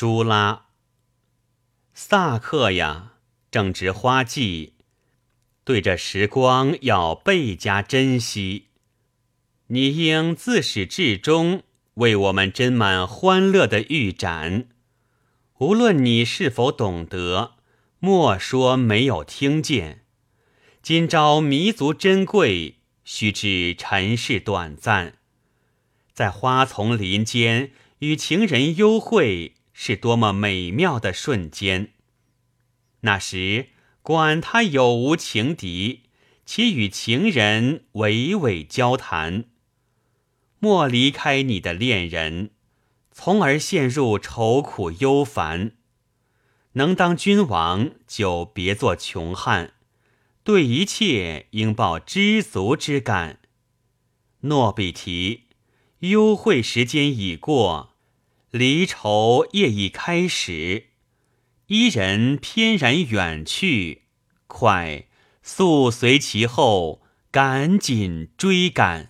朱拉，萨克呀，正值花季，对着时光要倍加珍惜。你应自始至终为我们斟满欢乐的玉盏，无论你是否懂得，莫说没有听见。今朝弥足珍贵，须知尘世短暂，在花丛林间与情人幽会。是多么美妙的瞬间！那时，管他有无情敌，且与情人娓娓交谈。莫离开你的恋人，从而陷入愁苦忧烦。能当君王，就别做穷汉，对一切应抱知足之感。诺比提，幽会时间已过。离愁夜已开始，伊人翩然远去，快速随其后，赶紧追赶。